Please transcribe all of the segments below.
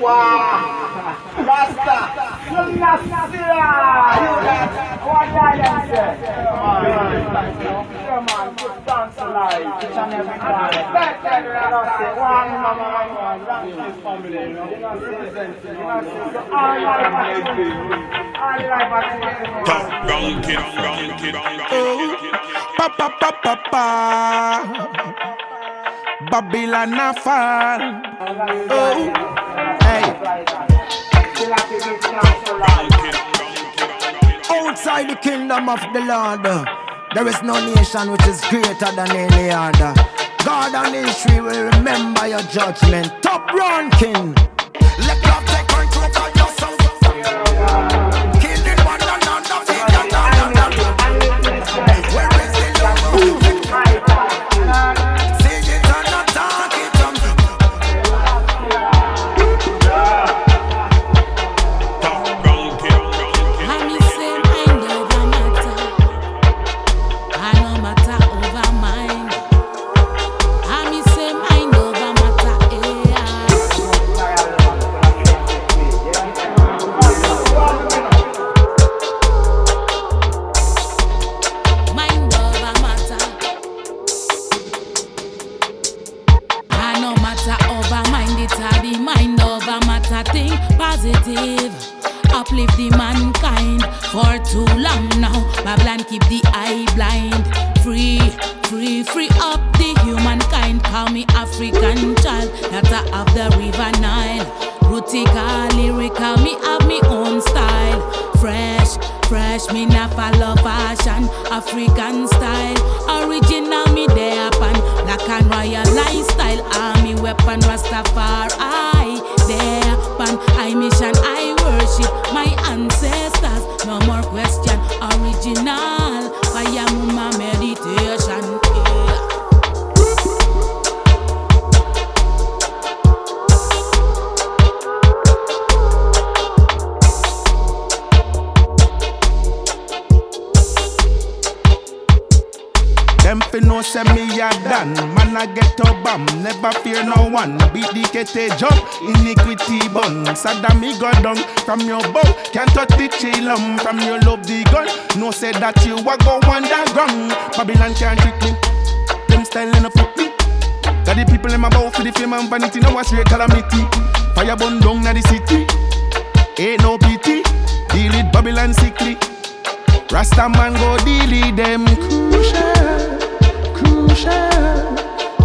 Wow. Rasta. Rasta. Rasta kid. Babylon a fall. Oh. Outside the kingdom of the Lord, there is no nation which is greater than any other. God and Israel will remember your judgment. Top ranking. Let love take control of yourself. I mission one Beat the kete jump. Iniquity bun Saddam me go down. From your bow Can't touch the chillum From your love the gun. No say that you a go underground. Babylon can't trick me. Them style a foot me. Got the people in my bow For the fame and vanity. Now a straight calamity. Fire burn down na the city. Ain't no pity. Deal with Babylon sickly. Rasta man go deal with them. Crucial, crucial,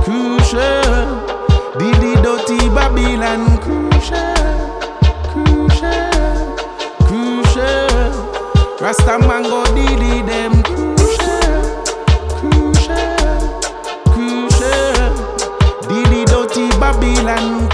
crucial. The dirty Babylon crucial, crucial, crucial. Rasta man go deal with them crucial, crucial, crucial. The dirty Babylon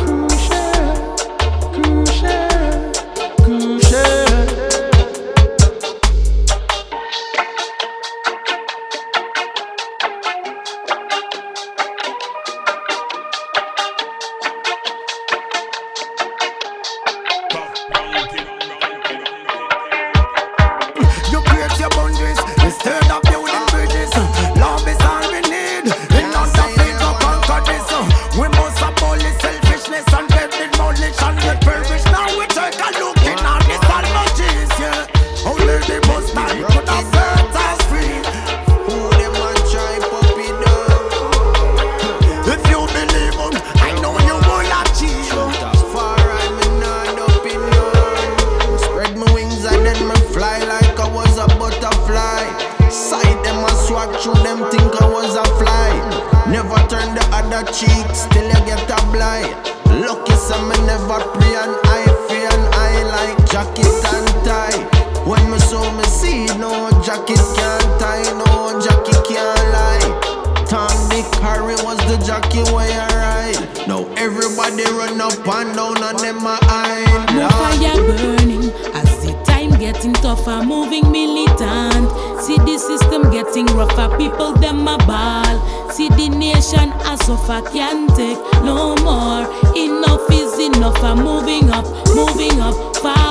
people them a ball. See the nation a suffer, can't take no more. Enough is enough, I'm moving up, moving up, forward,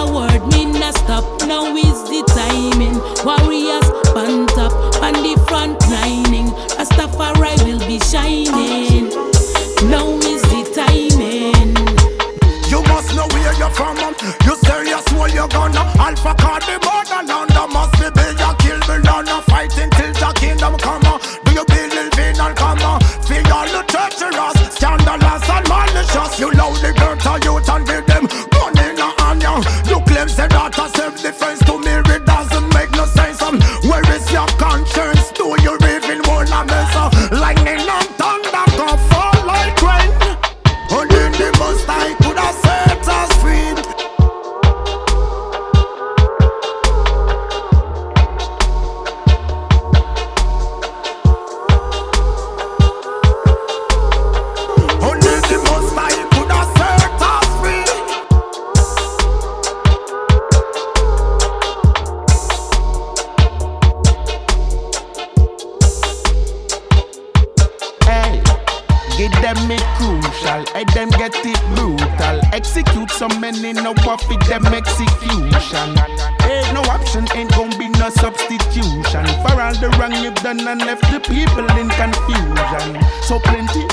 no substitution for all the wrong you've done and left the people in confusion. So plenty,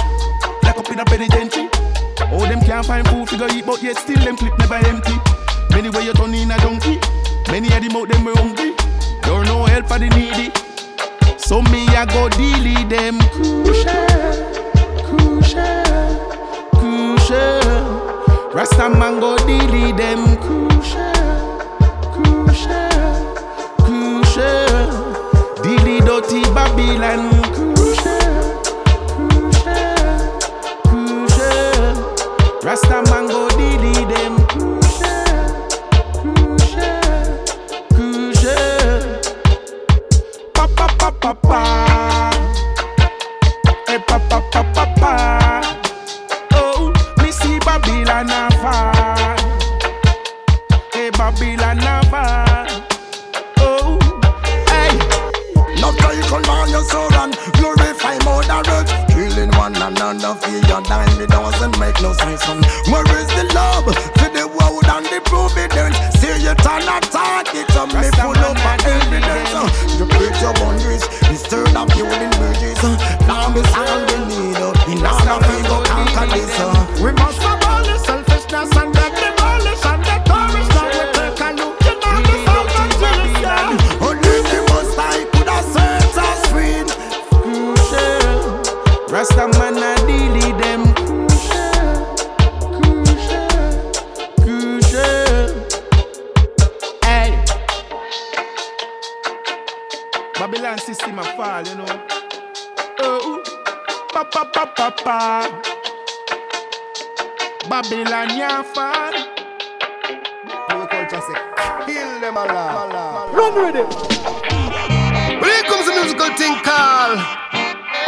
like up in a penitentiary. Oh, them can't find food to go eat, but yet still them clip never empty. Many way you turn in a donkey, many of them out them hungry. You're no help for the needy. So me I go deal them crucial, crucial, crucial. Rasta man go deal them crucial, Babylon crucial, crucial, crucial. Rasta man go deal them crucial, crucial, crucial. Pa pa pa pa pa. No sense. son.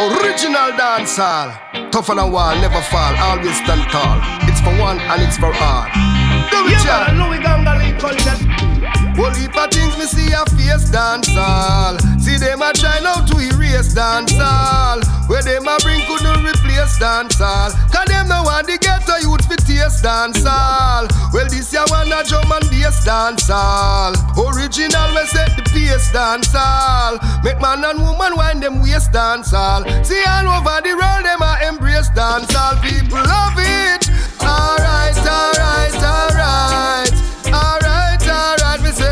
Original Dancehall. Tougher than wall, never fall, always stand tall. It's for one and it's for all. Do it, yeah. Louis Gangali call it that. Whole heap of things me see a face dancehall. See them a try now to erase dancehall. Where them a bring couldn't replace dancehall. Cause them know want the ghetto youth fi taste dancehall. Well this year one a drum and bass dancehall. Original we set the pace dancehall. Make man and woman wind them waist dancehall. See all over the world them a embrace dancehall. People love it.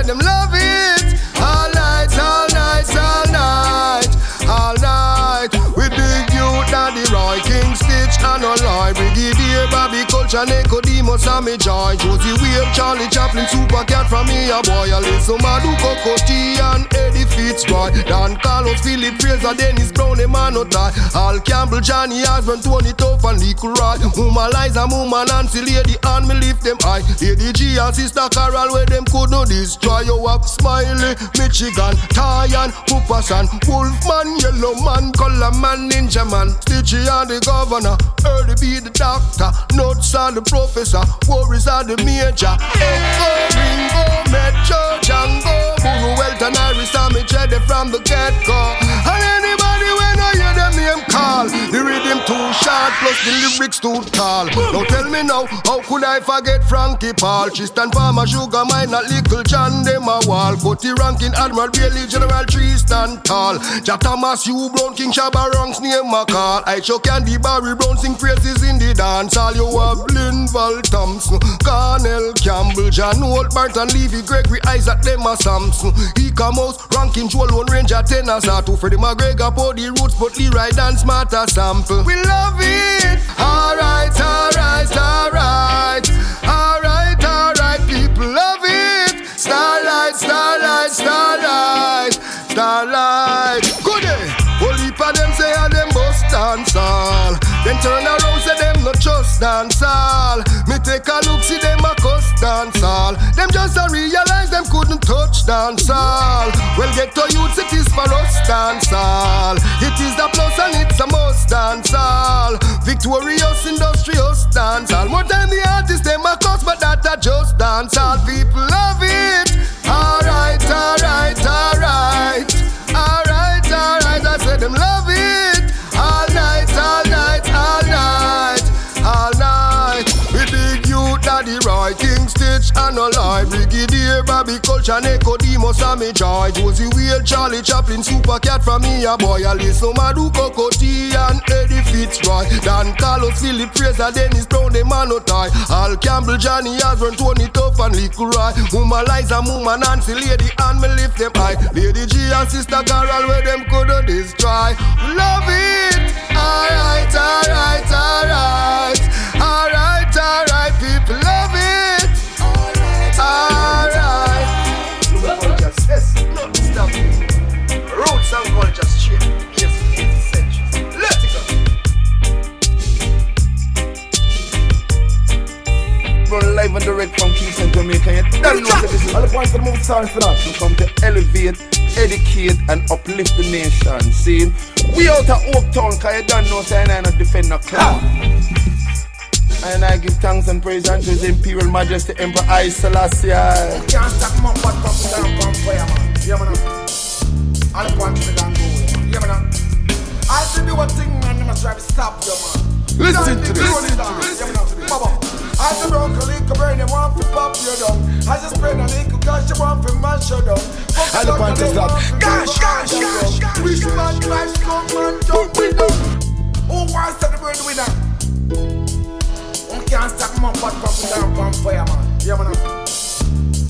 Them love it. All night, all night, all night, all night. We big youth and the Roy King Stitt and a lie. Brigadier Bobby Culture, Nicodemus and me joy. Josey Wales, Charlie Chaplin, Super Cat from me a boy. A listen, Madu Cocoa Tea and Eddie Fitzroy. Don Carlos, Philip Fraser, Dennis Brown, Emmanuel Die. Al Campbell, Johnny Osborne, Tony Tuff and Nick Roy. Mama Liza, Mama Nancy, Lady and me lift them high. Lady G and Sister Carol, where them could not destroy. You up Smiley, Michigan, Tyan, Papa San, Wolfman, Yellow Man, Color Man, Ninja Man, Stitchy and the Governor, Early B the Doctor, Nuts and the Professor, Worries are the Major, Echo, Ringo, Metro, Django, Buru, Welton, Iris, me Jedi from the get-go. And anybody when I hear them name call, the rhythm too short, plus the lyrics too tall. Now tell me now, how could I forget Frankie Paul? For my sugar mine, not little John, them a wall. But the ranking Admiral Bailey, General Tree stand tall. Jack Thomas, Hugh Brown, King Shabba ranks name my call. I choke Candy Barry Brown sing praises in the dance. All you have Linval Thompson, Cornell Campbell, John Holt, Barton, Levy, Gregory, Isaac, them a Samson. He come out, ranking Joel, one Ranger, tenor, to Freddie McGregor, Body Roots, but Leroy dance, smarter sample. We love turn around say them not just dance all. Me take a look see them a cuss dance all. Them just a couldn't touch dance all. Well get to youths it is for us dance all. It is the plus and it's a must dance all. Victorious industrious dance all. More than the artists them a cuss but that a just dance all. People love it. And a lie. Brigadier Bobby Culture, Nicodemus and me joy. Josey Wales, Charlie Chaplin, Super Cat from me a boy. Alice Madu, Cocoa Tea and Eddie Fitzroy. Don Carlos, Philip Fraser, Dennis Brown, the man no tie. Al Campbell, Johnny Osborne, Tony Tuff and Little Roy. Mama Liza, Mama Nancy, Lady and me lift them high. Lady G and Sister Carol, where them couldn't destroy. Love it. Alright, alright. Alright, live and direct from Kingston, Jamaica. You don't know that this is all the points the most songs for that. To come to elevate, educate, and uplift the nation. See, we out of Oak Town, cause you don't know, saying I not defend the club. And I give thanks and praise unto His Imperial Majesty Emperor I Selassie. Can't stop my butt from down from fire, man. Yeah, man. All the points to go away, man. Yeah, man. I do a thing, man. Must try to stop you, man. Listen to this. do it, man. Yeah, man. Baba. I have to broke a little brain, they want to pop you down. I just spread a little cause you want to mash you down. Fuck All the it up, points they is that. want to Gosh, go gosh, gosh, you. gosh, Wish man, drive, come jump with them. Who wants to the breadwinner? Who can't stop my butt from down from fire, man. Yeah, man.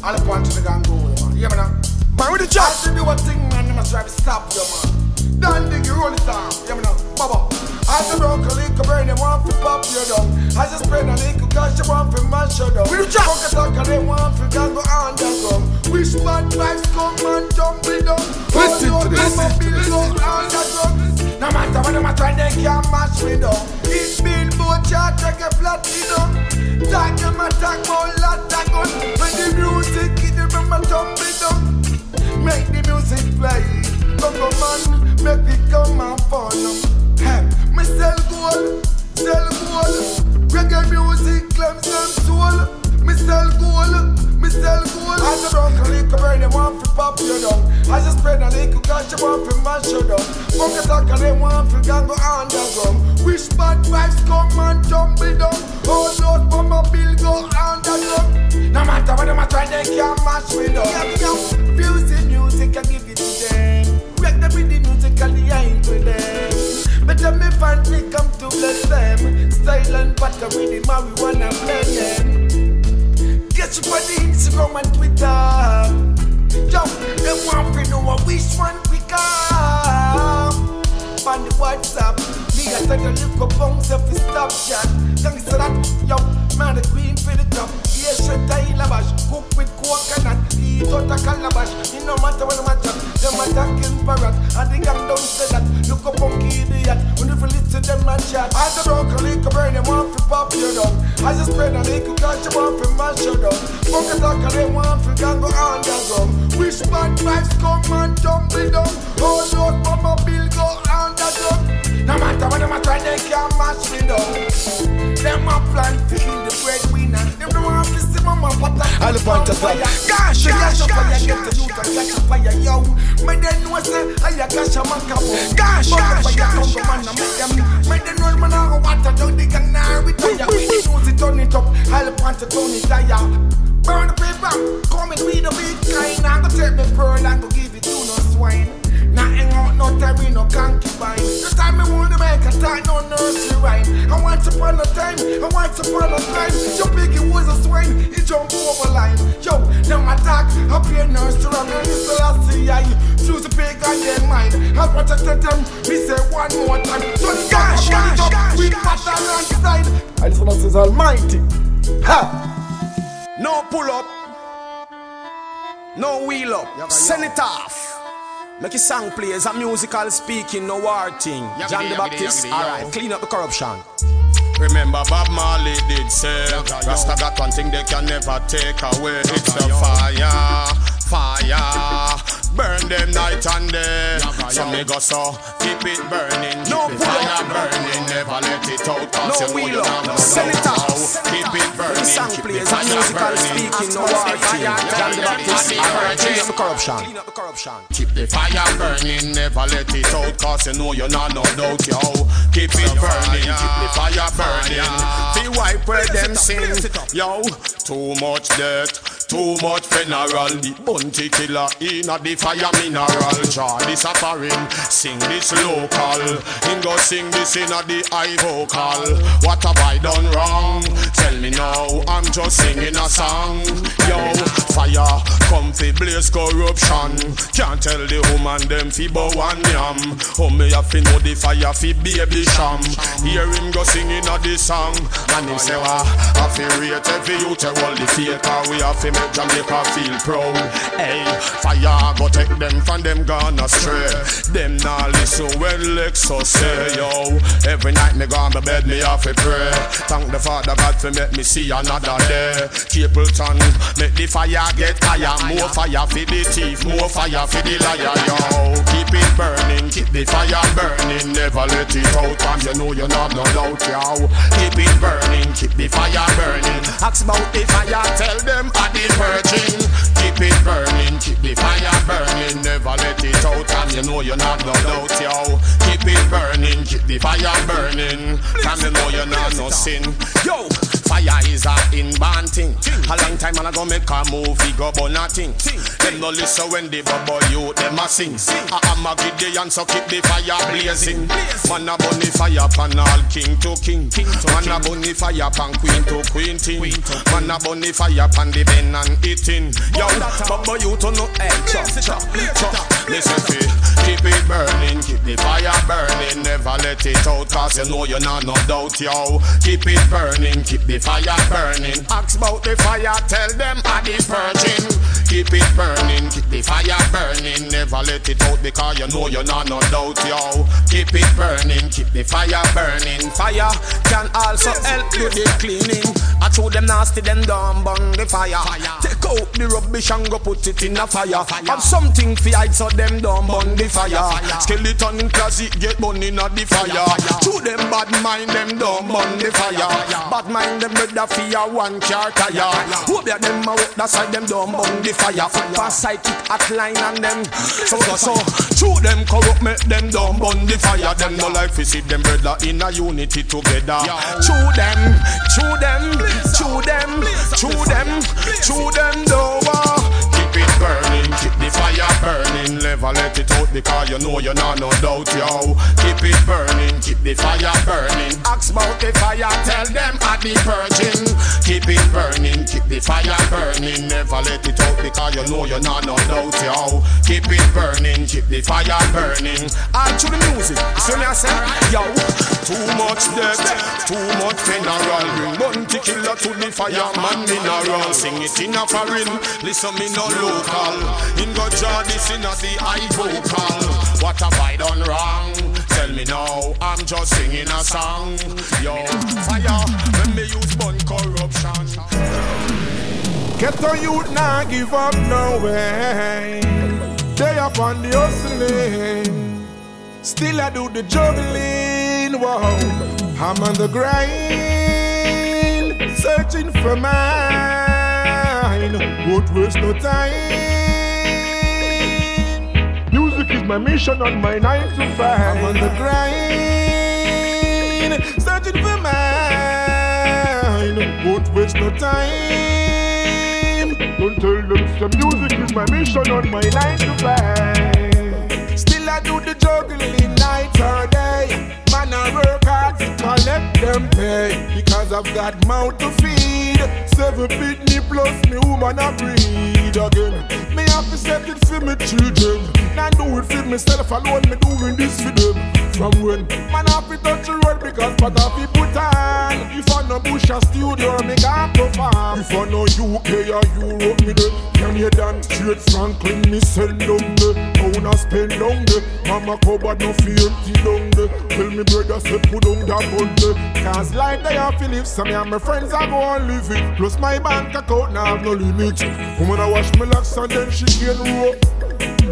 All the points to the gang go away, man. Yeah, man. Man, with the job. I to do a thing, man. They must try to stop you, man. Don't dig you roll it down. Yeah, man. Baba. I have to broke a little brain, they want to pop you down. I just spread a little cause you want to mash you down. The job. Fuck it up, they want to gang go underground. Wish man, drive, come man, jump with them. Listen to this. Listen to this. No matter what them a try, they can't match me down. It billboard chart, take a platinum. Talk them a talk about lot of gun. When the music hit, them a tumble down. Make the music play. Come on, man, make it come and fun. Hey, me sell gold, sell gold. Reggae music claims them soul. Me sell gold, me sell gold. I just broke a little they want to pop you down. I just spread a little cause you want to mash you down. Fuck it up, cause they want to gang go underground. Wish bad vibes come and down. All those bomber bill go underground. No matter what them a try, they can't match me down. Yeah, yeah. Music, music, I give it to them. Wreck them with the the ain't with them. Better me find me come to bless them. Style and the marijuana blend them. Get you on the Instagram and Twitter. Yo, they want to know which one quicker. On the WhatsApp, me got take a look up on self stop chat. Thanks to that, yo, man the queen for the top. Yeah, shit, I lavash, cook with coconut, eat out a calabash. It no matter what them a chat, them attacking parrot, and the gang don't say that. Look up on idiot, when you it to them and chat. I the broke a little burn, them want to pop you down. I just spread a little cause you want to mash you down. Fuck up, cause they want to gang go underground. Wish bad vibes come and it down. Oh, All those mama bill go. No matter what them a try, they can't match me down. Them a plan to kill the breadwinner. Them don't want to see mama what I All the point is that. Gosh, gosh, gosh, get the youth and catch a fire, yo. Me then know say I a cash a man kapo. Gosh, gosh, gosh, man, I make them. Me then know man I go water down the gang now we tire. We the news it turn it up, all the pants it turn it tire. Burn the paper, come and read the big kind. I go take me pearl and go give it to no swine. Nah, hang out, no terry, no concubine. The time me want to make a time, no nursery rhyme. I want to upon a time, I want to upon a time. Your piggy was a swine, he jump over line. Yo, them attack, up here nursery rhyme. And it's the last see I choose a pig and then mine. I protected them, we say one more time. So gosh, gosh, gosh, we pattern on side. I just want to say Almighty. Ha! No pull up. No wheel up. Send it off. Make a song play as a musical speaking, no war thing. John the Baptist, alright, clean up the corruption. Remember Bob Marley did say Rasta got one thing they can never take away. It's the fire, fire. Burn them night and day. So me go so keep it burning, No pull fire up. burning, never let it out. Cause No you know wheel you up. not know Sell it how. Keep it burning, Song keep the plays, fire musical burning. speaking, no Cause war the team. fire the burning, Baptist, keep clean up the corruption. Clean up the corruption. Keep the fire burning, never let it out, cause you know you're not no doubt, yo. Keep it burning, keep the fire burning. See wipe where them sing, yo. Too much death, too much funeral. The bounty killer in a the fire mineral. Draw this a foreign, sing this local. Him go sing this in a the vocal. What have I done wrong? Tell me now, I'm just singing a song. Yo, fire, come fi blaze corruption. Can't tell the woman them fi bow and yam. Oh me have fi know the fire fi baby sham. Hear him go singing a the song, and him say wa, I fi rate every youth eh, a roll the fake, cause we have fi make Jamaica feel proud. Hey, fire go take them from them gone astray. Them nah listen when Lexus say yo. Every night me go on my bed me have to pray. Thank the Father God for make me see another day. Capleton, make the fire get higher. More fire for the thief, more fire for the liar, yo. Keep it burning, keep the fire burning. Never let it out, and you know you're not no doubt, yo. Keep it burning, keep the fire burning. Ask about the fire, tell them I the virgin. Keep it burning, keep the fire burning. Never let it out, and you know you're not no doubt, yo. Keep it burning, keep the fire burning. From you know you're not no sin. Yo, fire is a inborn thing. A long time and I go make a movie go but nothing. Them no listen when the bubble you them a sing. I am a Gideon so keep the fire blazing. Man a bunny fire pan all king to king. Man a bunny fire pan queen to queen thing. Man a bunny fire pan the ben and eating. Yo, bubble you to oh no hey, chop chop chop. Listen to keep it burning, keep the fire burning. Never let it out cause you know you're not no doubt, yo. Keep it burning, keep the fire burning. Ask about the fire, tell them I the virgin. Keep it burning, keep the fire burning. Never let it out because you know you're not no doubt, yo. Keep it burning, keep the fire burning. Fire can also help you the cleaning. I told them nasty, them don't burn the fire. Take out the rubbish and go put it in a fire. Have something fi hide so them don't burn the fire. Skeleton in closet get burn in a the fire. To them bad mind them don't burn the fire. Bad mind them with the fear one car tire. Hope ya them a walk that side them don't burn the fire. Pass psychic hot line and them. So so so. To them corrupt make them don't burn the fire. Them no like fi see them brother in a unity together. To them, to them, to them, to them, to them don't the fire burning. Never let it out because you know you're not no doubt, yo. Keep it burning, keep the fire burning. Ask about the fire, tell them I the purging. Keep it burning, keep the fire burning. Never let it out because you know you're not no doubt, yo. Keep it burning, keep the fire burning. All to the music, see me I say, yo. Too much death, too much funeral. Bring bounty killer to the fireman mineral. Sing it in a foreign, listen me no local. In God jar this in the high vocal. What have I done wrong? Tell me now, I'm just singing a song. Yo, fire, when me use bun corruption. Get on youth now, give up no way. Stay up on the hustling. Still I do the juggling. Whoa, I'm on the grind, searching for mine. Won't waste no time. My mission on my nine to five. I'm on the grind, searching for mine. Won't waste no time. Don't tell them some music is my mission on my nine to five. Still I do the juggling night or day. Man, I work hard to collect them pay because I've got mouth to feed. Seven pitney plus me woman I breed again. Me have to set it for me children. Not do it for myself alone. Me doing this for them. From when man have to touch the road because what have put on. If I no bush a studio, me got perform. If I no UK or Europe, me the Canadian straight Franklin, me send down the. Pound a spend down the. Mama cupboard no fee empty down the. Tell me brother say put down that bundle. Cause life they have to live, so me and my friends I go and live it. Plus my bank account now have no limit. Woman I wash me locks and then she gain rope.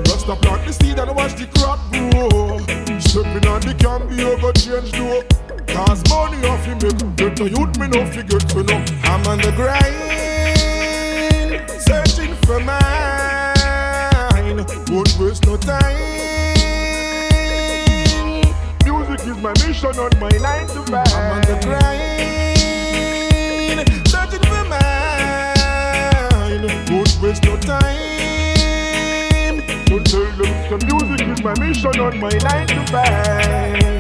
Rest up plant the seed and watch the crop grow. Stepping on the can be over change though. Cause money off him make better youth me no figure to know I'm on the grind Searching for mine. Won't waste no time. Music is my mission on my 9 to 5 I'm on the grind Searching for mine. Won't waste no time. Don't tell them some music is my mission on my 9 to 5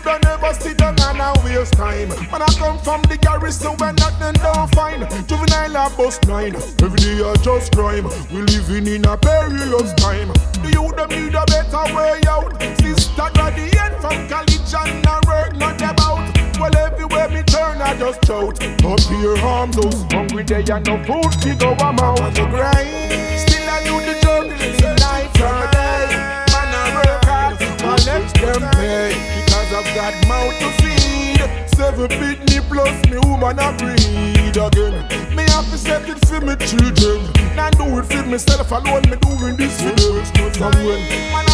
coulda never sit down and a waste time. When I come from the garrison when nothing don't find. Juvenile a bust nine. Every day I just crime. We living in a perilous time. The youth them need a better way out. Sister graduate from college and I work not about. Well, everywhere me turn, I just shout. Up here, arms those hungry, they and no food to go I'm out on the grind. Still I do the juggling night let them pay. Because I've got mouth to feed. Seven pitney plus me woman I breed again. Me have to set it for me children. Not do it for myself alone, me doing this for them. From when man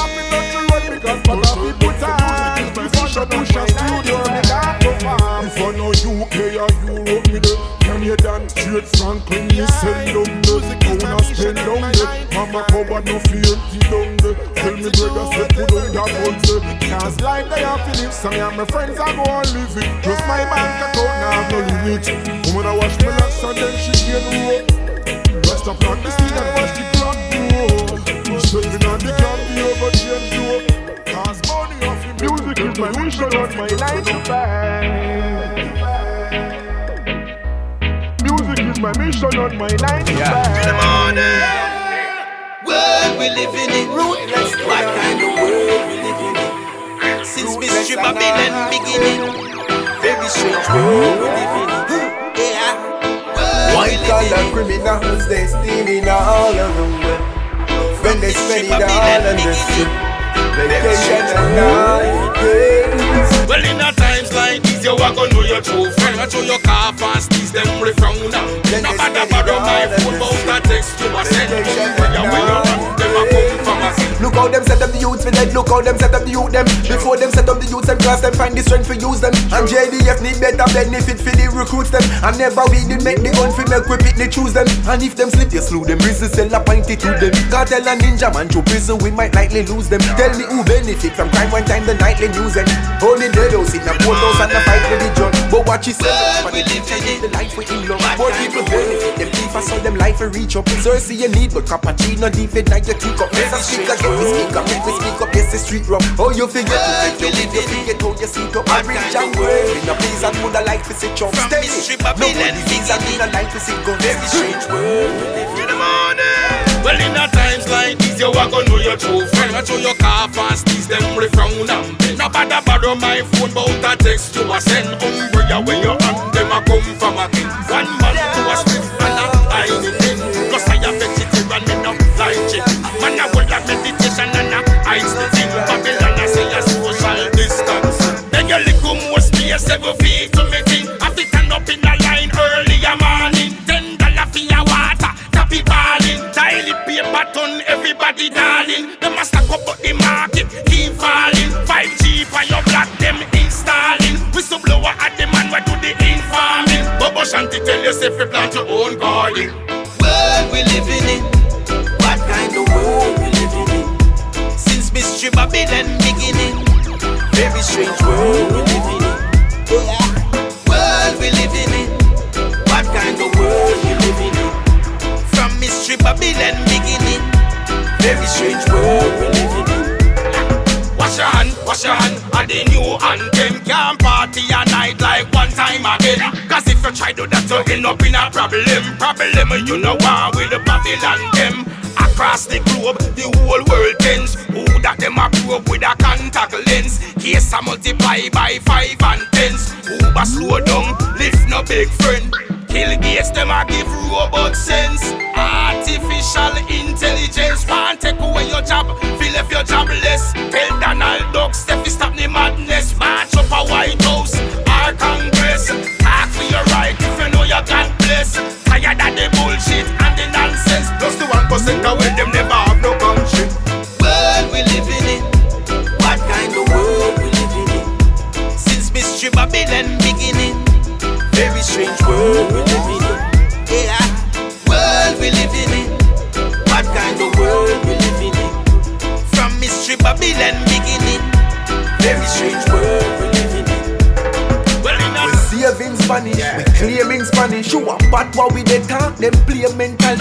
I feel not to run because but I feel put on. Before the push a studio, me got to farm. If I know UK or Europe, me there. Can you dance straight Franklin? Me send them there. Gonna spend down there. Mama cover no fear empty down there. Tell me brother say put on that guns. Cause life they have to live. Some of my friends are going live it. Just my bank account now have no limit. Woman I wash my locks and then she get rope. Rest up on the seed and watch the music is my mission on my five. Music is my mission on my nine to. World we living in. Of world we living in? Since mystery Babylon beginning. Very strange world we living in. World White collar criminals, they stealing all of the wealth. When they spend it all on the strip, vacation and holidays. Well, in a times like these, you are gonna know your true friend. I show your car fast, these them refrown now. No matter bother my phone, but I text you, I send you. When you when you run, them a come from a Look how them set up the youths for dead. Look how them set up the youth them. Before them set up the youths and class them find the strength for use them. And JDF need better benefit for the recruits them. And never we did make the gun for make we pick they choose them. And if them slip, you slew them. Prison cell appointed to them. Cartel and ninja man to prison, we might likely lose them. Tell me who benefit from crime one time the nightly news and only dead house in a courthouse and the fight religion. But watch it World we living in. the life we in love. More people benefit them thief, I saw them life and reach up. Cersei you need, but cappuccino deep it like your teacup. Yes, I speak again, we speak up, if we speak up, yes, the street rough. Oh, you forget to take your leave, you forget how you sleep up. I reach and work, in a place and would I like to see chop. From Steady, mystery no Babylon one disease and would I like to see guns. Very strange world. in the morning. Well, in a times like these, you are gonna know your true friend. I show your car fast, these them refrown now. No bother bother my phone, but I text you, I send umbrella when you on them, I come from a king. One man to a swift and a tiny thing. Plus I have vegetarian, me no like chicken. Man, I will have meditation the thing. Babylon, I say a social distance. Then you lick more space, seven feet to me thing. Have to stand up in a line early a morning. Ten dollar for your water, tap it ballin'. Daily paper ton, everybody darling. Them a stack up the market keep falling. 5G for your block, them installing. Whistleblower at the man, what do the informing? Bobo Shanti tell you if you plant your own garden. World we living in. Wash your hand, wash your hand, and the new anthem Can't party a night like one time again. Cause if you try to that you end up in a problem. Problem you know why with the Babylon them? Across the globe, the whole world tends. Who that them approve with a contact lens? Case a multiply by five and tens. Uber slow down, lift no big friend Kill gates, them a give robot sense. Artificial intelligence Can't take away your job, feel if your jobless Tell Donald Duck, Steffi stop the madness. March up a White House, our Congress. Talk for your right if you know you got bless. Tired of the bullshit and the nonsense. Plus the one percent away them real and beginning. Very strange world we're living in. Well, enough. We're saving Spanish, yeah. we claiming Spanish. You are bad what we they talk, them play mental.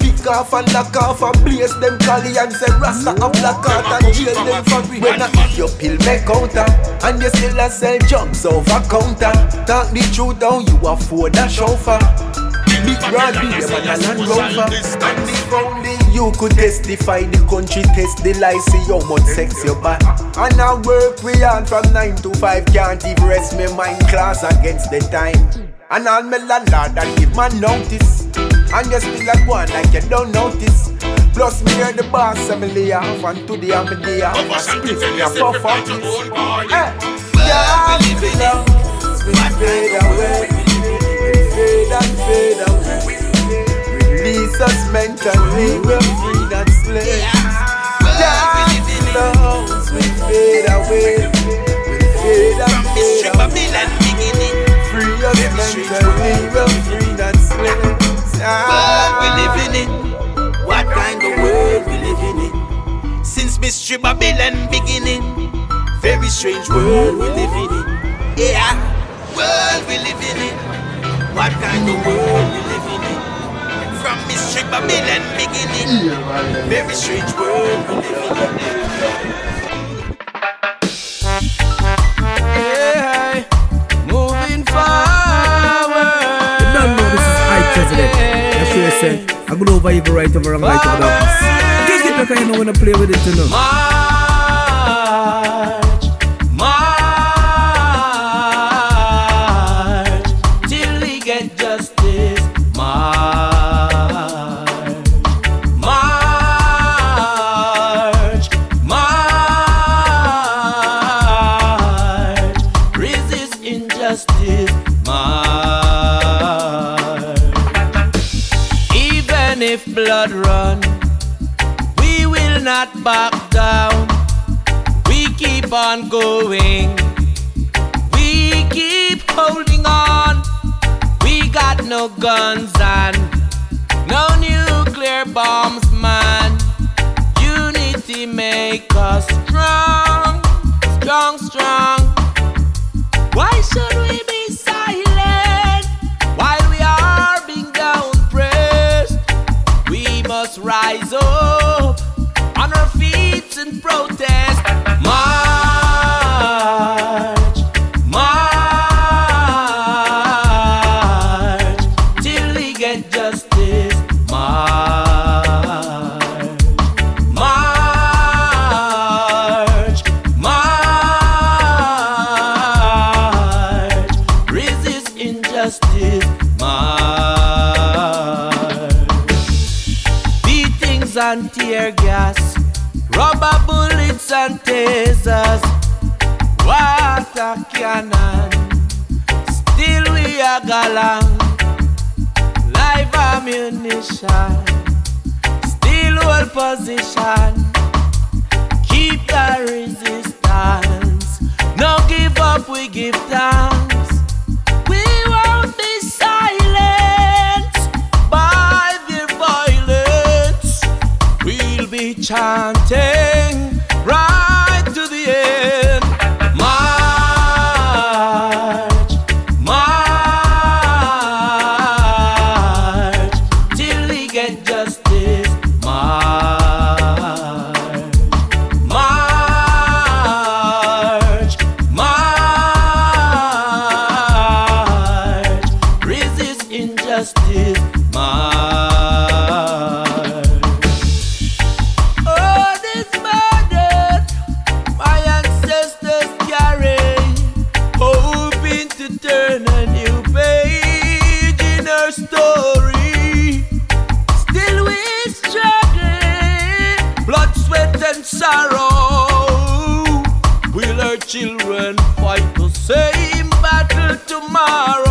Pick off and lock off and place them carry and say Rasta and black out and jail them for free. When I eat your pill, make counter. And you still a sell jobs over counter. Talk the truth down, you a fool that chauffeur. Big Rod be a man a Land Rover. And if only you could testify. The country test the lies See how much sex you buy And I work we on from 9 to 5 Can't even rest me mind. Class against the time. And I'll me landlord and give my notice. And you still a one on like you don't notice. Plus me hear the boss say me lay off And today I'm a day off. And split me a puff off this Eh, yeah, we fade away fade and fade away. Release us mentally, we're free, not slaves. Dance we fade away. We fade and fade away. Free us mentally, we're free, not slaves. World we living in. What kind of world we living in? Since Mystery Babylon beginning, very strange world we live in. it. Yeah, world we living in. What kind of world we living in? From mystery Babylon beginning. Very strange world we living in. Hey, moving forward. You don't know this is I President. That's what I said. I go over you right over and right over there. Kick it because you know when I play with it you know. Back down. We keep on going. We keep holding on. We got no guns and no nuclear bombs, man. Unity make us strong, strong, strong. Why should we be silent while we are being down? We must rise up cannon. Still we are galang, live ammunition. Still hold position, keep the resistance. No give up, we give thanks. children fight the same battle tomorrow.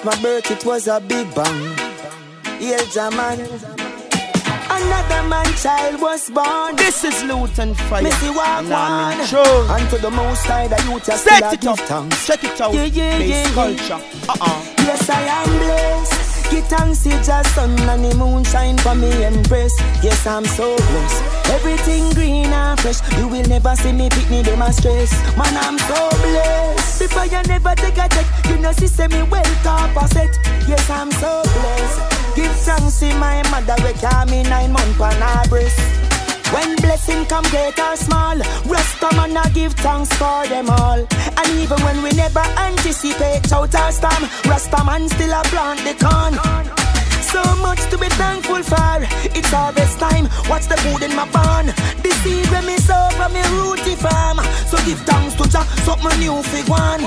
Of my birth, it was a big bang. Yeah, Jaman. Another man child was born. This is Luton Fyah. Missy walk I'm one. in And to the most high, the youth are Set a it up. thanks. Check it out. Yeah, yeah, Bass yeah, yeah. culture. Uh-uh. Yes, I am blessed. Give thanks to just sun and the moon shine for me embrace. Yes, I'm so blessed. Everything green and fresh. You will never see me pick me them a stress. Man, I'm so blessed. Before you never take a check, you know see say me well top set. Yes, I'm so blessed. Give thanks to my mother we carry me nine months on her breast. When blessing come great or small, Rasta man I give thanks for them all. And even when we never anticipate out our storm, Rasta man still a plant the corn. So much to be thankful for. It's harvest time. Watch the food in my barn. The seed when me sow from me rooty farm. So give thanks to Jah, something new fig one.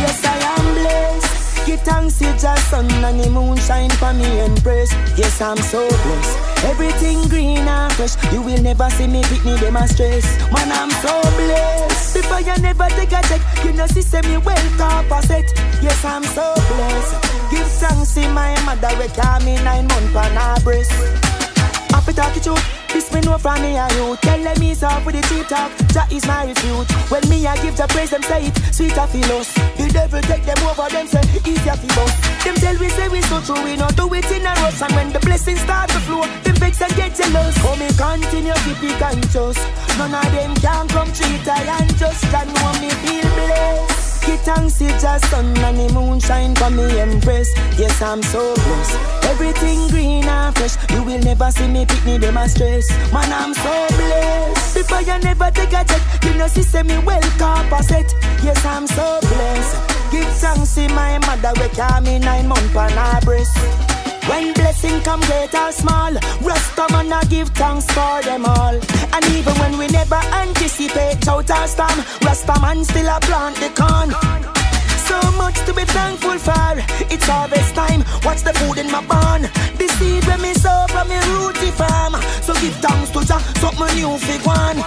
Yes, I am blessed. Give thanks to Jah, sun and the moon shine for me and praise. Yes, I'm so blessed. Everything green and fresh. You will never see me pick me them a stress. Man, I'm so blessed. Before you never take a check, you know see say me well set. Yes, I'm so blessed. Give thanks to my mother we carry me nine months on her breast. Happy talking to. This me know from me and you. Tell them he's off with the cheap talk. That is my refuge. When me I give the praise, them say it sweeter feel us. The devil take them over, them say easier feel us. Them tell we say we so true, we not do it in a rush. And when the blessings start to flow, them vex and get jealous. Oh me continue keep it conscious. None of them can come treat I and just can know me feel blessed. Give thanks to just sun and the moon shine for me empress. Yes, I'm so blessed. Everything green and fresh. You will never see me pick me them a stress. Man, I'm so blessed. Before you never take a check, you know see say me well set. Yes, I'm so blessed. Give thanks to my mother we carry me nine months on her breast. When blessing come great or small, Rasta man I give thanks for them all. And even when we never anticipate out our storm, Rasta man still a plant the corn. So much to be thankful for. It's harvest time. Watch the food in my barn. The seed when me sow from me rooty farm. So give thanks to Jah, something new fig one.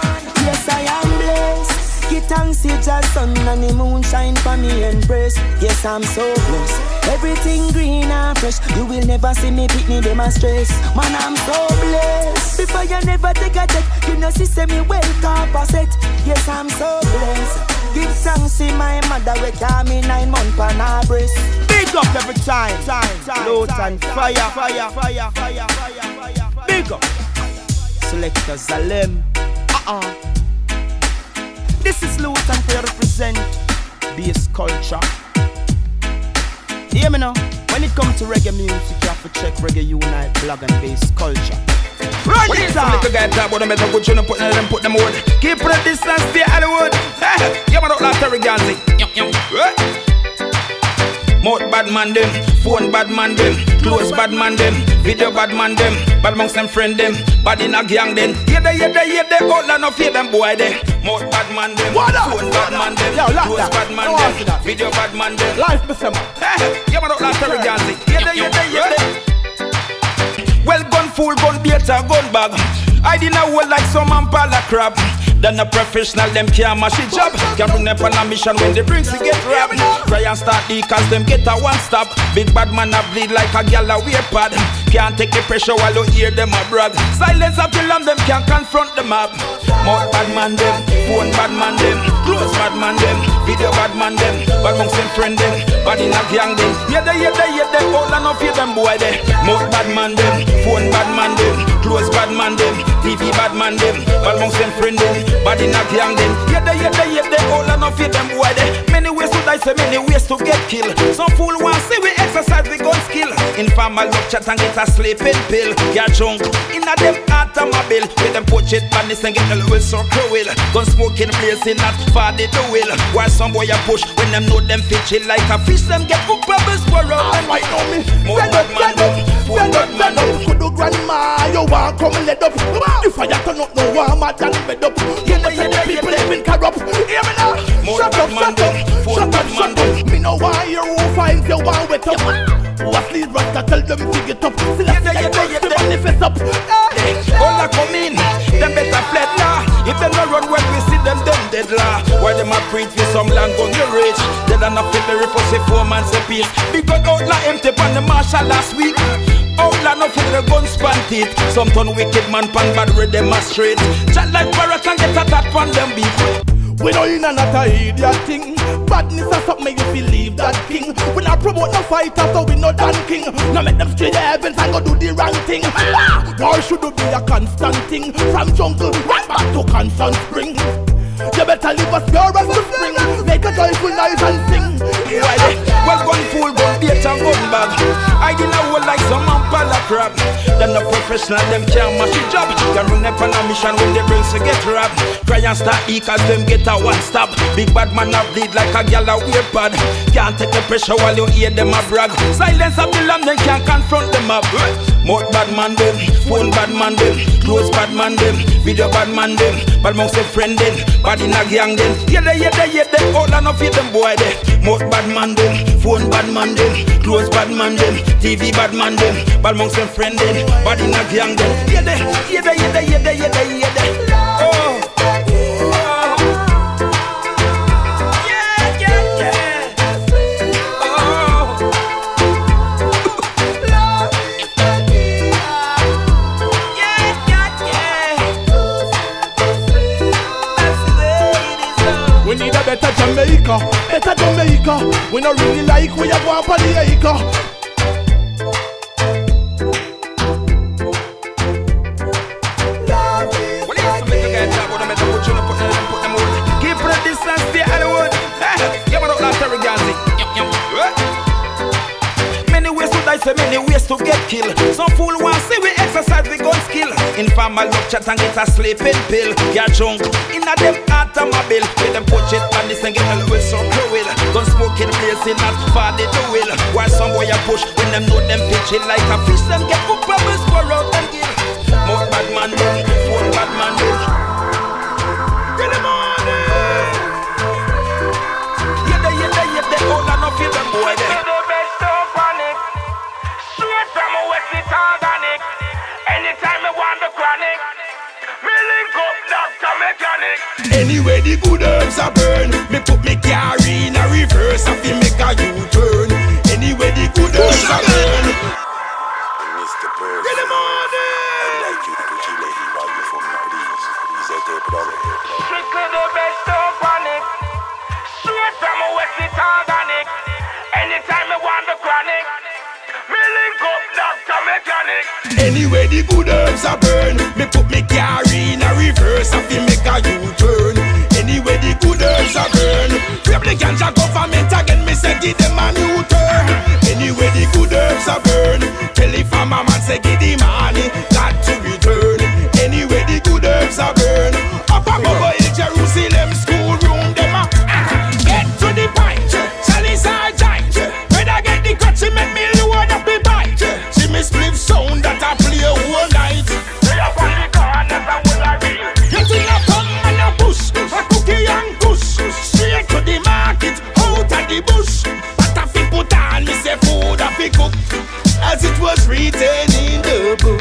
Yes, I am blessed. Give thanks to Jah, sun and the moon shine for me and praise. Yes, I'm so blessed. Everything green and fresh. You will never see me pick me them a stress. Man, I'm so blessed. Before you never take a check, you know see say me a set. Yes, I'm so blessed. Give thanks to my mother we carry me nine months on her breast. Big up every time. time, time Luton Fyah. Fire. Fire. Fire. Fire. Fire. Big up. Selector Zalem. Uh-uh. This is Luton and you represent bass culture. Hear me now. When it comes to reggae music, you have to check Reggae Unite blog and bass culture. Run When it down. little guy talk about them, it's a good tune, put them, put them wood. Keep the distance, stay Hollywood. Yeah, man, don't like Terry Ganzie. Yum, yum. Mouth bad man them, phone bad man them, clothes bad man them, video bad man them, bad amongst them friend them, bad in a gang them. Yeah, they, yeah, they, yeah, they, all and no fear them boy they. Mouth bad man them, What up? phone bad man them, Yo, lock that. bad man Go on to them, video bad man them. Life, Mr. Man. Yeah, man, don't like Terry Ganzie. Yeah, yeah, they, yeah. Well, gun fool, gun beater, gun bag. I didn't know like some man pala crab. Then a professional, them can't mash it job. Can't bring them on a mission when the drinks get rap. Try and start the cause them get a one stop. Big bad man a bleed like a gal a wear pad. Can't take the pressure while you hear them a brag. Silence a kill them, them can't confront the mob. Mouth bad man them, phone bad man them, clothes bad man them, video bad man them, bad amongst them friend them, bad in a gang them. Yeah they, yeah they, yeah they, all and no fear them boy they. Mouth bad man them, phone bad man them, close bad man them, TV bad man them, Balmont them friend them, body not young them. Yeah, they, yeah, they, yeah, they all enough of them boy they. Many ways to die, so many ways to get killed. Some fool want see we exercise we gun skill. Informal love chat and get a sleeping pill. Yeah, junk in a them automobile with them poach it badness and get a little so cruel. Gun smoking place in that far they do will. While some boy a push when them know them fit chill like a fish, them get hook bubbles for up. And ah, right now me, More bad man red up, them, full red bad man red up. them. Could do grandma, you want come and let up. If I turn up, no warmer than bed up. You know say the people they been corrupt. Hear me now? Shut up, shut up, shut up, shut up. Me no want hear who finds you want wet up. Who asleep rasta tell them to get up. See the girls to manifest up. Eh. All a come in, them better fled lah. If them no run when we see them, them dead lah. Why them a preach for some land gun you rich? They done a fit the report say four man say peace. Because outlaw empty pan the marshal last week. The gun span teeth. Some ton wicked man pan bad red them a straight. Chat like parrot and get a tat pan them beat. We know you not a idiot thing. Badness is something make you believe that king. We not promote no fighter, so we no dan king. No make them straight the heavens and go do the wrong thing. War should be a constant thing. From jungle right back to constant spring. You better live as pure as the spring. Make a joyful noise and sing. Why they? Well, gun full, gun bait and gun bag. I didn't know like some man pala crab. Them no professional, them can't mash the job. Can run up on a mission when they bring to get robbed. Cry and start eat cause them get a one stop. Big bad man a bleed like a gal a weird pad. Can't take the pressure while you hear them a brag. Silence of the lamb, they can't confront them up. More bad man them, phone bad man them, close bad man them, video bad man them, bad mouth say friend them, bad in a gang them. Yeah, they, yeah, they, yeah, they, all enough of them boy they. More bad man them, phone bad man them, close bad man them, TV bad man them, bad mouth say friend them, bad in a gang them. Yeah, they, yeah, they, yeah, they, yeah, they, yeah, they, yeah, they. Jamaica, better Jamaica. We not really like we are going for the acre. Well, yes, make a guy job, but I make a put you on, put them, put them on. Keep the distance, stay Hollywood. Yeah, man, don't like Terry Ganzie. Yum, yum. Many ways to die, so many ways to get killed. Some fool want see we exercise we gun skill. Informal love chat and get a sleeping pill. Yeah, drunk. in a them automobile. With them poach it and this and get a little so cruel. Gun smoking place in that far they do will. While some boy a push when them know them pitch it like a fish. Them get hook bubbles for out and gill. More bad man them, four bad man them. Till the morning. Yeah, they, yeah, they, yeah, they all enough of them boy they. Anyway, the good herbs are burn. Me put me car in a reverse, I feel make a U-turn. Anyway, the good herbs are burn. Mr. I'd like you to put your lady right before me, please. Please, I take it over. Strictly the best, don't panic. Straight from a West it organic. Anytime mechanic. Anyway, the good herbs are burn. Me put me car in a reverse, I feel make a U-turn. Anyway, the good herbs are burn. Grab the ganja government again, me say give them a new turn. Anyway, the good herbs are burn. Tell the farmer man say give the money, got to return. Anyway, the good herbs are burn. As it was written in the book.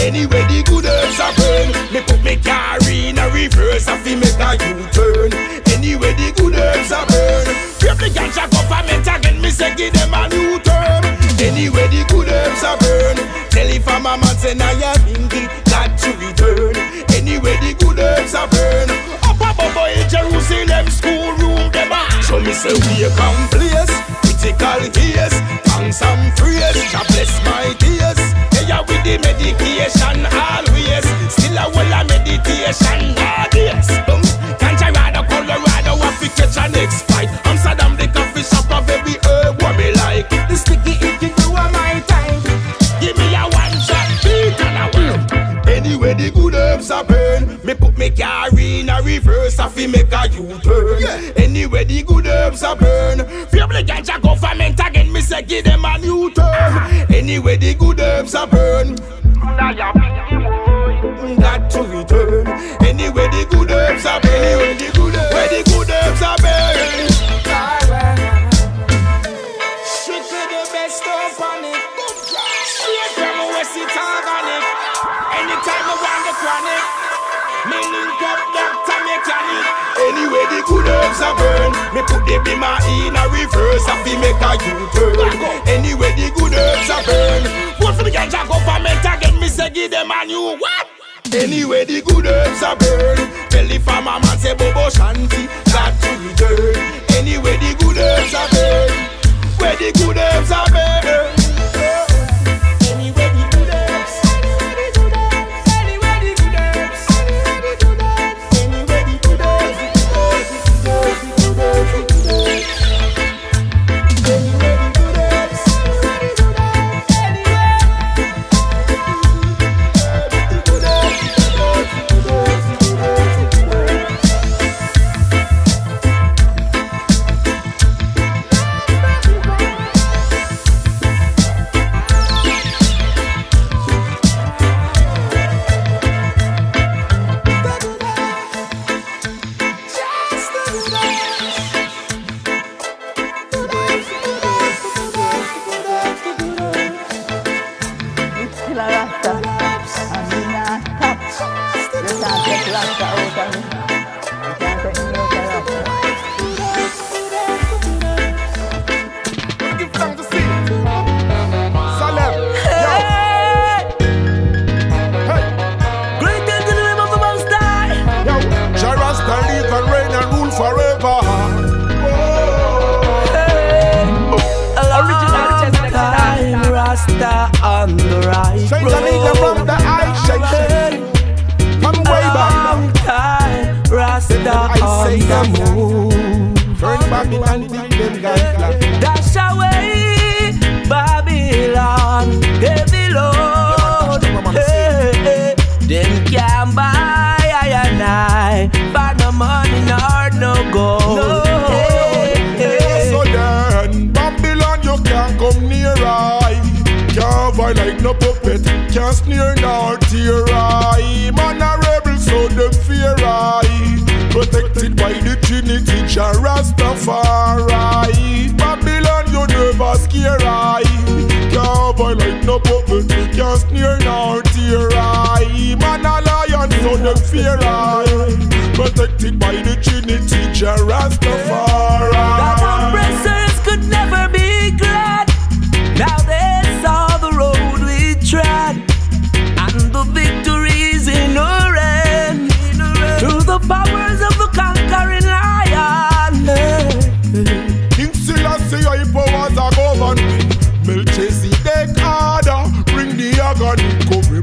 Anyway, the good herbs are burn. Me put me car in a reverse, I fi make a U-turn. Anyway, the good herbs are burn. Grab the ganja government again, me say give them a new term. Anyway, the good herbs are burn. Tell if I'm a man say now you think it got to return. Anyway, the good herbs are burn. Up above in Jerusalem schoolroom, them a So me say we come place, critical ears, thanks and praise. God bless my tears. Hey, with the medication, always Still a well all Aviation, ah yes. Boom. Colorado, Colorado, what fi catch a next fight? Amsterdam, the coffee shop, a very herb, what me like. The sticky icky you are my time. Give me a one shot beat and a work. Anyway, the good herbs are burn. Me put me car in a reverse, I fi make a U-turn. Anyway, the good herbs are burn. Feel the ganja government again, me say give them a new term. Anyway, the good herbs are burn. Got the good herbs are burn. Me put the bima in a reverse, I fi make a U-turn. Anyway, the good herbs are burn. Vote for the ganja government again, me say give them a new what? Anyway, the good herbs are burn. Tell the farmer man say Bobo Shanti got to return. Anyway, the good herbs are burn. Where the good herbs are burn.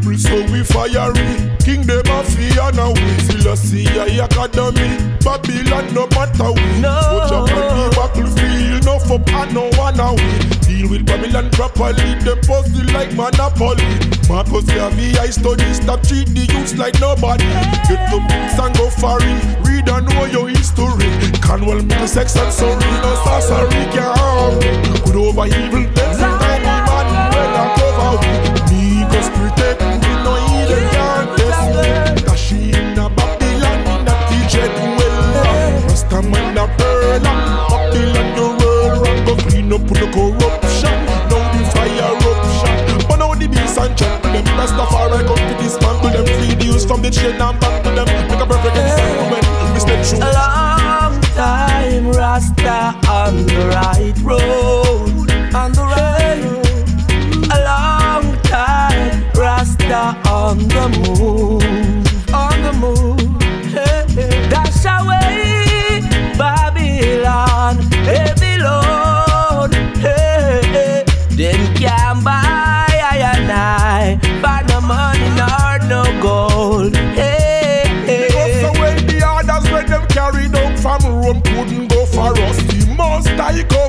Rebel, so we fire it. King a fear now. Selassie, I academy. Babylon, no matter we. No. Watch up on the battlefield, no for and no one now. Deal with Babylon properly, them puzzle like monopoly. Marcus Garvey, I study, stop treat the youths like nobody. Get the books and go it. Read and know your history. Canwell, me sex and sorry, no sorcery can harm me. Good over evil, death, and Emmanuel we. Me go protect me, no evil can't test me. Dashi in a Babylon, in a teacher well. Rasta man a pearl, Babylon you roll rock, go clean up the corruption. Now the fire eruption, but now the beast and chop them. Rastafari come to dismantle them, free the youths from the chain and back to them. Make a perfect example when we step through. A long time, Rasta on the right road. thunder on the move, on the move. Dash away Babylon, heavy load. Then Them can buy I and I, but no money nor no gold. Hey, hey. Because the way the others when them carried out from Rome couldn't go for us, the most I go.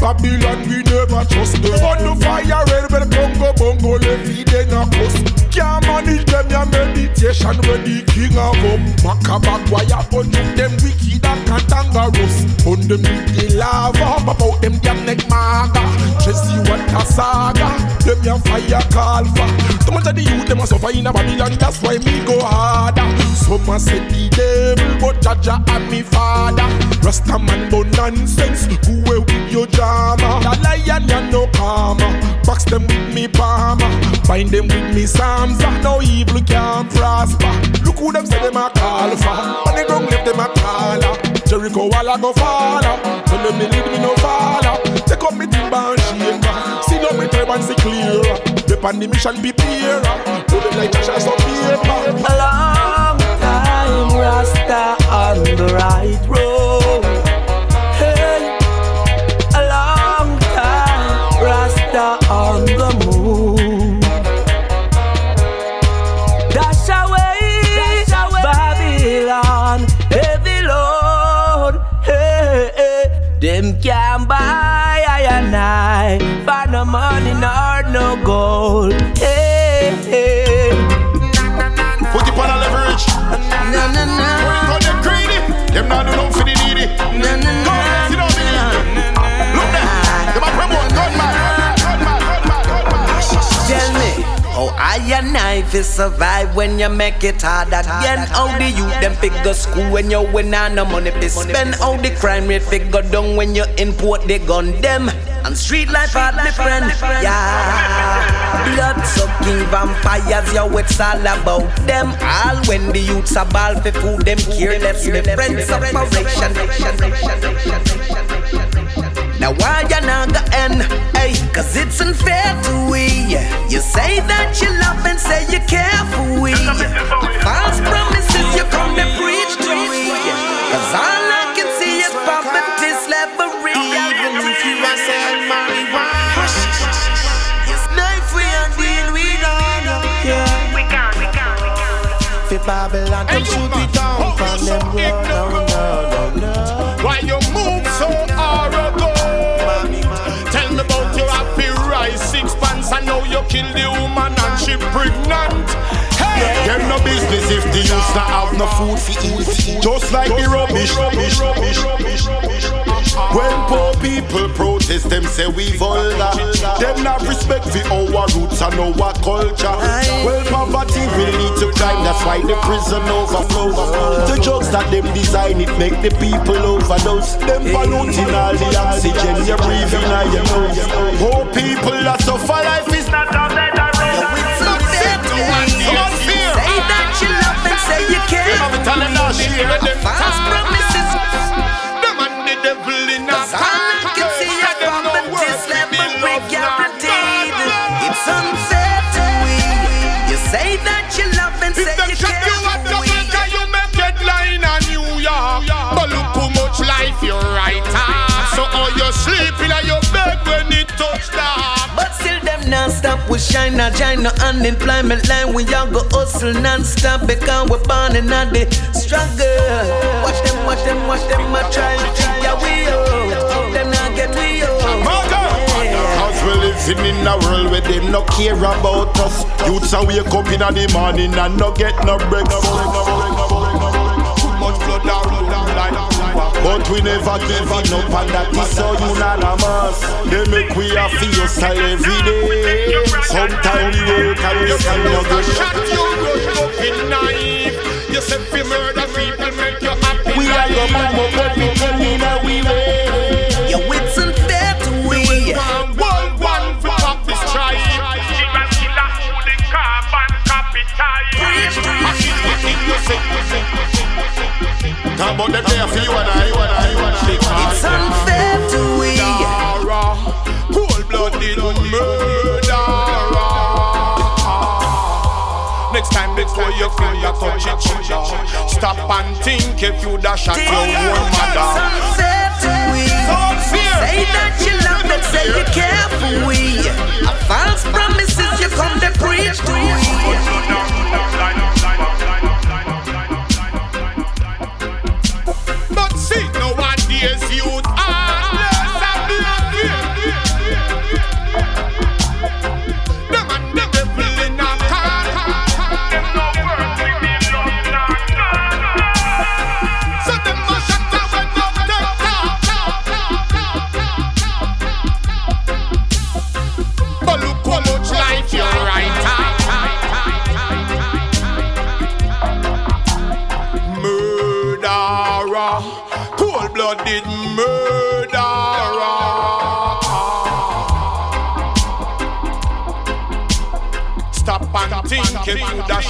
Babylon, we never trust them. On the fire red, when Congo Bongo, levy, then a cost. Can't manage them, your meditation, when the king of up. Macabagwaya, on you, them wicked and cantangerous. On them with the lava, about them damn neck maga. Jesse, what a saga. Them your fire for. Too much of the youth, them a suffer in a Babylon, that's why me go harder. Some a say the devil, but Jaja and me father. Rasta man, but nonsense. Who will with your drama? The lion, ya no karma. Box them with me palmer. Bind them with me psalms. No evil can prosper. Look who them say them a call for. On the ground left them a caller. Jericho wall a go faller. Tell them me lead me no faller. Take up me timber and shaker. See no me turban see clear. Dip on the be clear. Put them like trash as a paper. A long time Rasta on the right road. Fi survive when you make it hard again? How the youth them figure school when you win and no money fi spend? How the crime rate figure down when you import the gun them? And street life hard, my friend, yeah. Blood sucking vampires, yo, it's all about them. All when the youths are ball for food, them careless, my friends, separation. Now why you not go end? Hey, cause it's unfair to we. You say that you love and say you care for we. False promises you come and preach to we. Cause all I can see is poverty, slavery. Even if you are selling marijuana. It's life we are dealing with all yeah. We can't, we can't, we can't. For Babylon, them shoot it down from them. No, no, no, no. Why you kill the woman and she pregnant. Hey, them no business if the youths not have no food for eat. Just like the rubbish. When poor people protest, them say we vulgar. Them not respect for our roots and our culture. Well, poverty will lead to crime. That's why the prison overflows. The drugs that them design it make the people overdose. Them polluting all the oxygen you breathe in and your nose. Poor people that suffer life is not on their Say that you love and say you care. False promises. Them and the devil non-stop We shine a China unemployment line. We all go hustle non-stop Because we're born in the struggle. Watch them, watch them, watch them I try figure we out. Them not get we out. Cause we living in a world where them no care about us. Youths a wake up in the morning and no get no breakfast. But we never give it up and that is so unanimous They make we a feel style every day. Sometimes we work and we still no get shot you run up in knife You say fi murder people make you happy We are go boom up everything in a we way Talk about them there for you and I, you and I, you and I. It's unfair to we Cold blooded murderer. Next time before you feel you touch it. Stop and think if you dash at your own mother. It's unfair to we Say that you love them, say you care for we A false promises you come to preach to we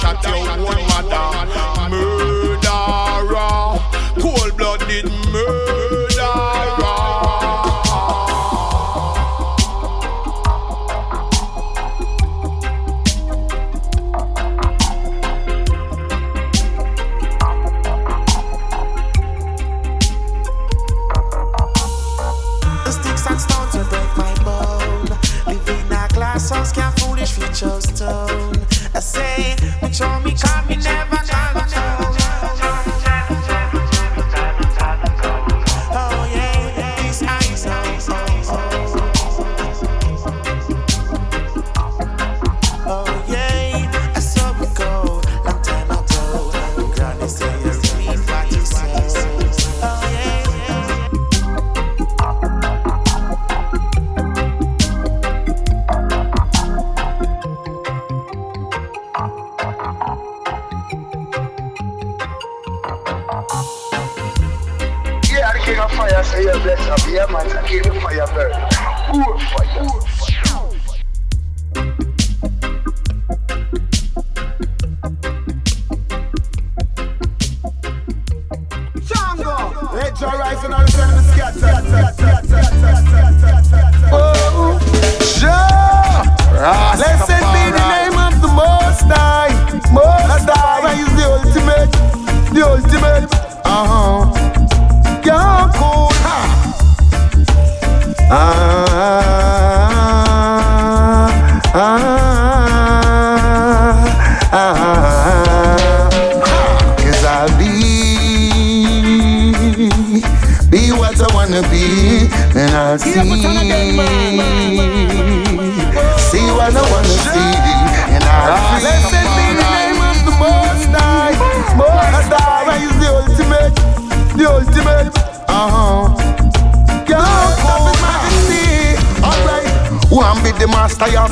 shot your own king of fire say you're blessed. Yeah, man, the king of fire burn. Ooh, fire.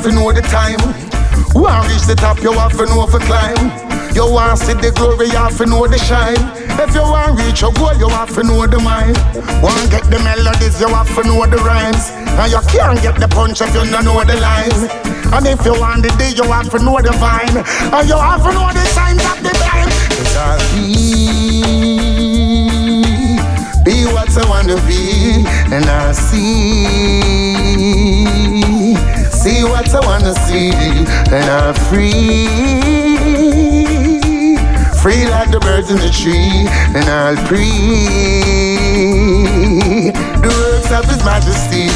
To know the time. One reach the top, you have to know for climb. You want see the glory, you have to know the shine. If you want reach your goal, you have to know the mind. Want get the melodies, you have to know the rhymes. And you can't get the punch if you don't know the line. And if you want the day, you have to know the vine. And you have to know the signs of the time. Cause I'll be, be what I wanna be, and I'll see, see what I wanna see, and I'm free, free like the birds in the tree, and I'll pray the works of His Majesty.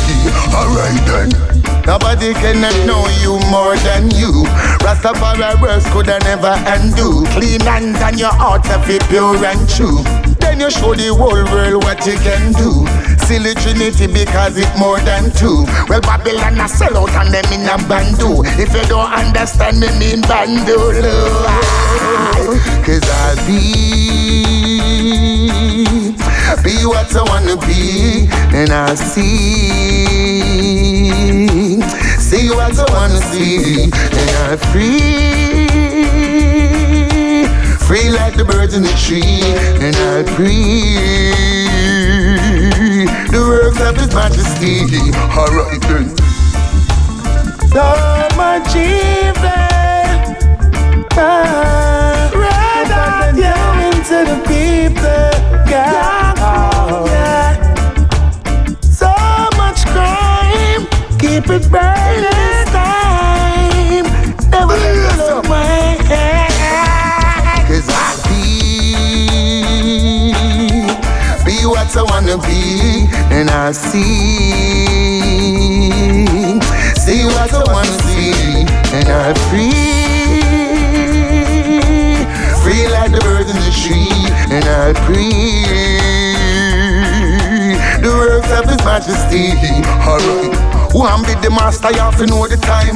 Alright then. Nobody cannot know you more than you. Rastafari words could I never undo. Clean hands and your heart to be pure and true. Then you show the whole world what you can do. Silly Trinity because it more than two. Well, Babylon a sell out and them in a bandu. If you don't understand me, mean bandu. Cause I'll be, be what I wanna be, and I'll see, see what I wanna see, and I'm free, free like the birds in the tree, and I breathe the works of His Majesty. Alright then. So much evil. Ah, right out you into the people, God. yeah. So much crime, keep it burning I wanna be, and I see, see what I wanna see, and I free, free like the birds in the tree, and I breathe the works of His Majesty. Alright, one be the master, you have to know the time.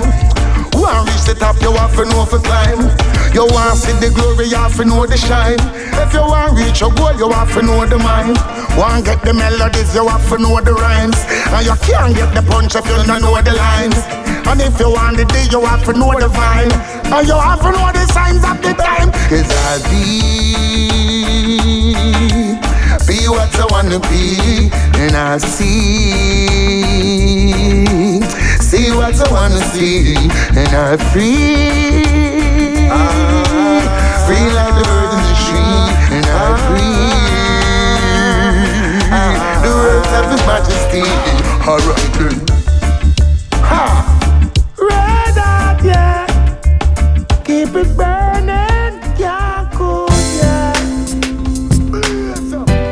One reach the top, you have to know for climb. You want to see the glory, you have to know the shine. If you want to reach your goal, you have to know the mind. One get the melodies, you have to know the rhymes. And you can't get the punch if you don't know the lines. And if you want the D, you have to know the vine. And you have to know the signs of the time. Cause I'll be, be what I wanna be. And I'll see, see what I wanna see. And I'll free, free like the Alright then. Ha! Red hot, yeah. Keep it burning, can't cool, yeah.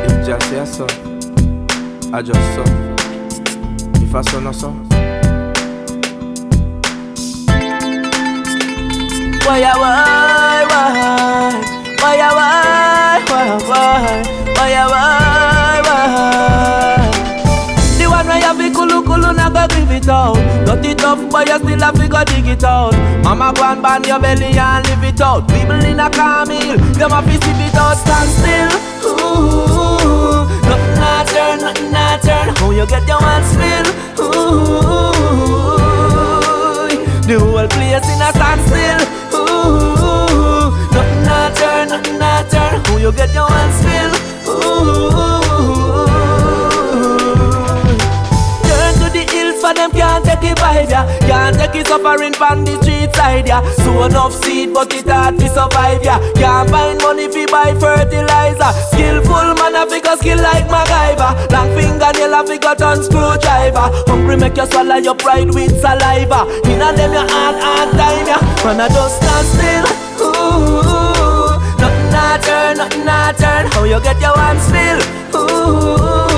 If just say so, I just so. If I saw no so. Why I Not it tough, but you still have to go dig it out. Mama go and ban your belly and live it out. People in a camel, them a fi sip it out. Stand still. Ooh, nothing not turn, nothing not turn. How you get your one spill? Ooh, the whole place in a standstill. Ooh, nothing not turn, nothing not turn. How you get your one spill? Ooh. Vibe ya Can't take it suffering from the street side ya So enough seed but it hard to survive ya Can't find money fi buy fertilizer. Skillful man a figure skill like MacGyver. Long fingernail a figure turn screwdriver. Hungry make you swallow your pride with saliva. Inna them your hard hard time ya Man a just stand still. Ooh, nothing not turn, nothing not turn. How you get your one spill Ooh,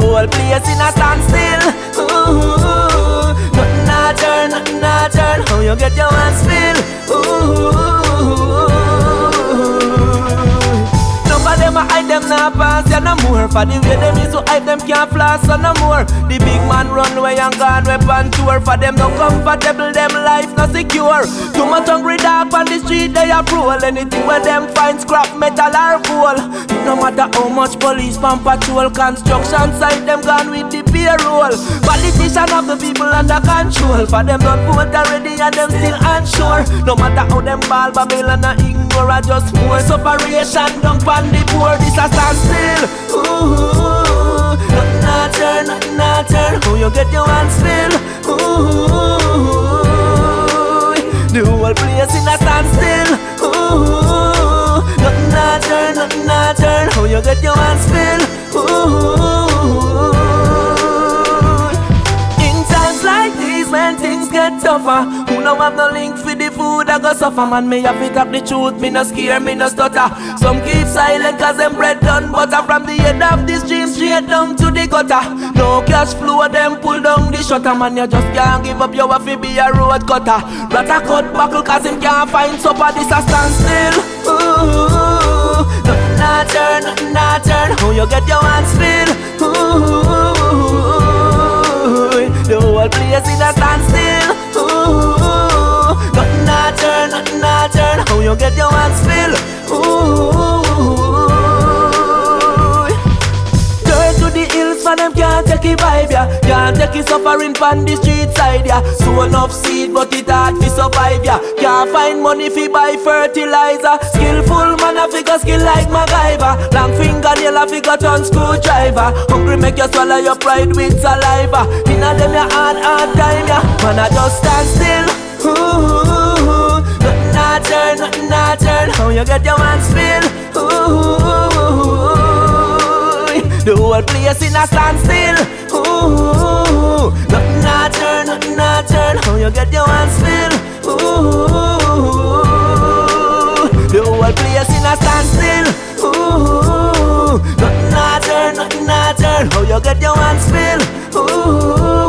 the whole place in a standstill. Ooh, nothing not turn, nothing not turn. How you get your one spill? Ooh. Of them a hide them not pass ya no more. For the way them is to hide them can't floss so no more. The big man run away and gone weapon tour. For them no comfortable, them life no secure. Too much hungry dog on the street they a prowl Anything where them find scrap metal or gold No matter how much police pan patrol Construction site them gone with the payroll. Politician of the people under control. For them not vote already and them still unsure. No matter how them ball Babylon a ignore I just more separation down pan the poor This a standstill. Ooh, nothing not turn, nothing not turn. How you get your one spill Ooh, the whole place in a standstill. Ooh, nothing not turn, nothing not turn. How you get your one spill Ooh, get tougher. Who no have no link for the food I go suffer. Man me have it up the truth Me no scare, me no stutter. Some keep silent cause them bread done butter. From the end of the stream straight down to the gutter. No cash flow them pull down the shutter. Man you just can't give up your to be a road cutter. Rata cut buckle cause him can't find supper This a standstill. Ooh, nothing not turn, nothing not turn. How you get your one spill Ooh, the whole place in a standstill. How you get your hands filled. Ooh, turn to the hills for them can't take it vibe ya. Can't take it suffering from the street side ya. So enough seed but it hard to survive ya. Can't find money fi buy fertilizer. Skillful man a figure skill like MacGyver. Long fingernail a figure turn screwdriver. Hungry make you swallow your pride with saliva. Inna them your hard hard time ya. Man a just stand still. Ooh, not turn, nothing not turn. How you get your one spill? Ooh, the whole place in a standstill. Ooh, nothing not turn, nothing not turn. How you get your one spill? Ooh, the whole place in a standstill. Ooh, nothing not turn, nothing not turn. How you get your one spill? Ooh,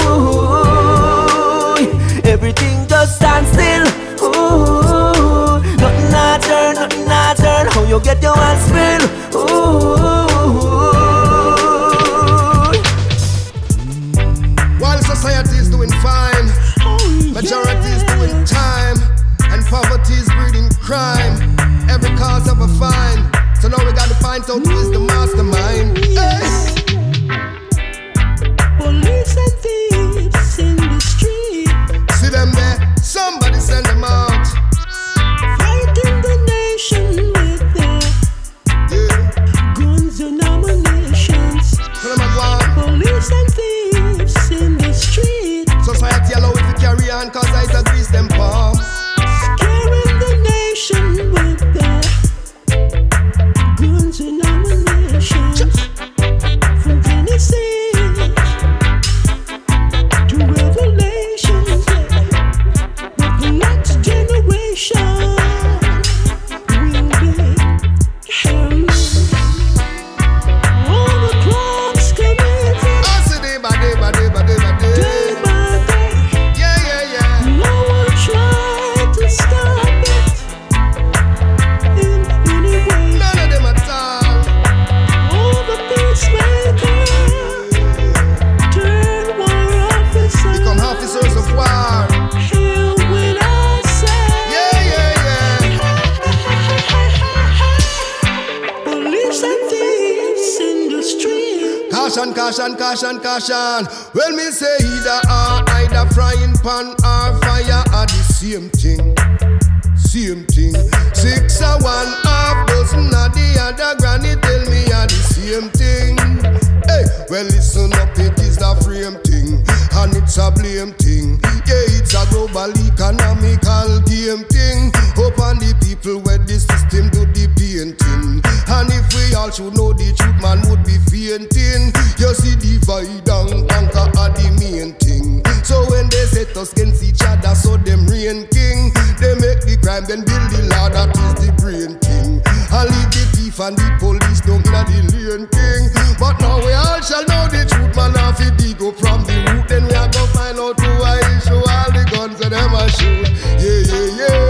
global economical game thing. Hope on the people where the system do the painting. And if we all should know the truth, man would be fainting. You see, divide and conquer are the main thing. So when they set us against each other, so them reign king. They make the crime, then build the law, that is the brain thing. And leave the thief and the police down in the lane king. But now we all shall know the truth, man. If it up from the root, then we are gonna find out who I issue all the guns and them a shoot. Yeah, yeah, yeah.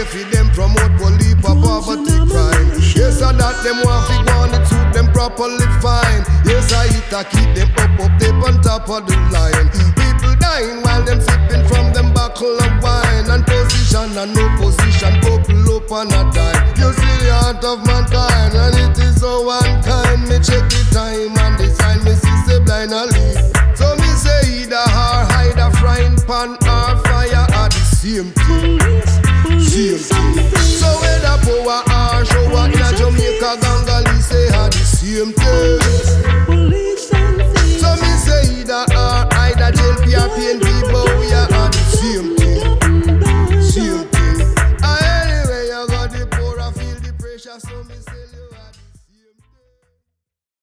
Way for them promote police poverty crime. Yes, I that them want fi go on it suit them properly fine. Yes, I hit a keep them up up they on top of the line. People dying while them sipping from them buckle of wine and position and no position buckle up on a dime. You see the heart of mankind and it is so unkind. Me check the time and the sign me see say blind a lead. So me say either or hide a frying pan or fire are the same thing. Thing. So whether power or shower in a Jamaica, Gangali say are the same thing.